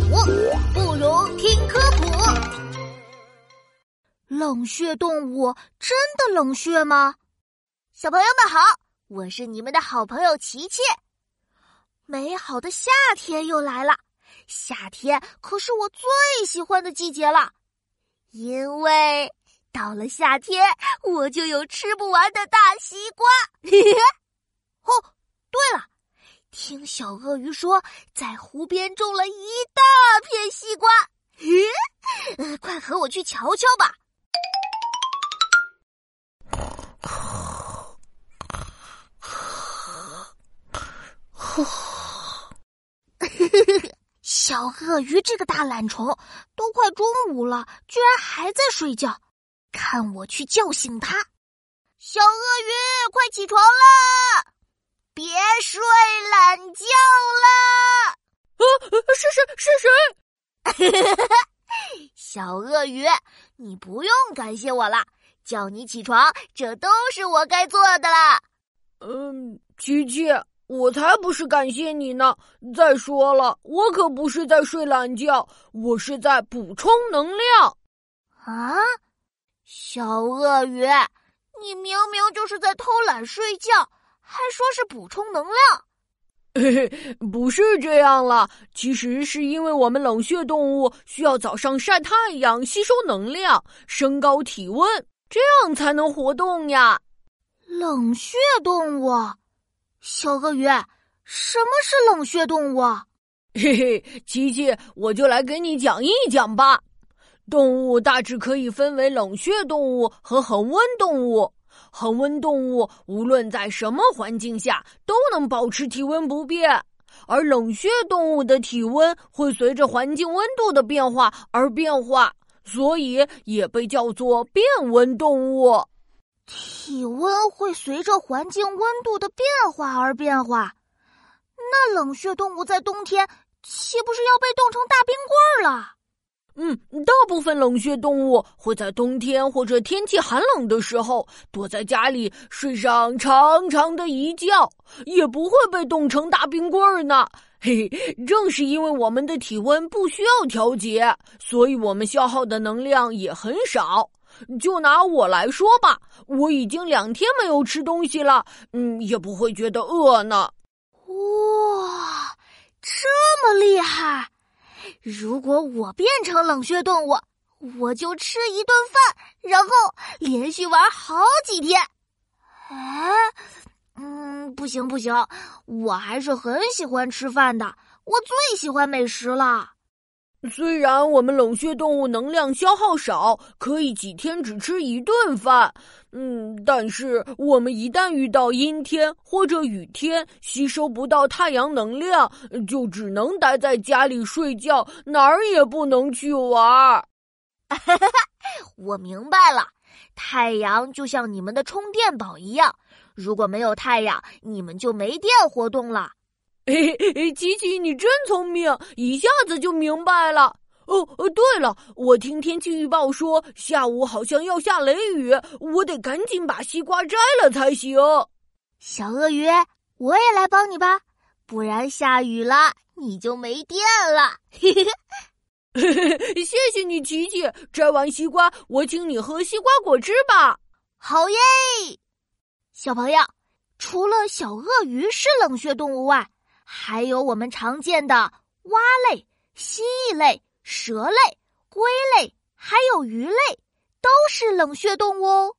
鼠，不如听科普。冷血动物真的冷血吗？小朋友们好，我是你们的好朋友琪琪。美好的夏天又来了，夏天可是我最喜欢的季节了，因为到了夏天我就有吃不完的大西瓜。哦，对了。听小鳄鱼说，在湖边种了一大片西瓜，呃，快和我去瞧瞧吧！小鳄鱼这个大懒虫，都快中午了，居然还在睡觉，看我去叫醒它！小鳄鱼，快起床啦！别睡懒觉了！啊，是谁？是谁？小鳄鱼，你不用感谢我了，叫你起床，这都是我该做的啦。嗯，琪琪，我才不是感谢你呢！再说了，我可不是在睡懒觉，我是在补充能量。啊，小鳄鱼，你明明就是在偷懒睡觉。还说是补充能量，嘿嘿，不是这样了。其实是因为我们冷血动物需要早上晒太阳吸收能量，升高体温，这样才能活动呀。冷血动物，小鳄鱼，什么是冷血动物？嘿嘿，琪琪，我就来给你讲一讲吧。动物大致可以分为冷血动物和恒温动物。恒温动物无论在什么环境下都能保持体温不变，而冷血动物的体温会随着环境温度的变化而变化，所以也被叫做变温动物。体温会随着环境温度的变化而变化，那冷血动物在冬天岂不是要被冻成大冰棍了？嗯，大部分冷血动物会在冬天或者天气寒冷的时候躲在家里睡上长长的一觉，也不会被冻成大冰棍儿呢。嘿，正是因为我们的体温不需要调节，所以我们消耗的能量也很少。就拿我来说吧，我已经两天没有吃东西了，嗯，也不会觉得饿呢。哇，这么厉害！如果我变成冷血动物，我就吃一顿饭，然后连续玩好几天。哎，嗯，不行不行，我还是很喜欢吃饭的，我最喜欢美食了。虽然我们冷血动物能量消耗少，可以几天只吃一顿饭，嗯，但是我们一旦遇到阴天或者雨天，吸收不到太阳能量，就只能待在家里睡觉，哪儿也不能去玩。我明白了，太阳就像你们的充电宝一样，如果没有太阳，你们就没电活动了。嘿 嘿，琪琪，你真聪明，一下子就明白了。哦哦，对了，我听天气预报说下午好像要下雷雨，我得赶紧把西瓜摘了才行。小鳄鱼，我也来帮你吧，不然下雨了你就没电了。嘿嘿嘿，谢谢你，琪琪。摘完西瓜，我请你喝西瓜果汁吧。好耶！小朋友，除了小鳄鱼是冷血动物外，还有我们常见的蛙类、蜥蜴类、蛇类、龟类，还有鱼类，都是冷血动物哦。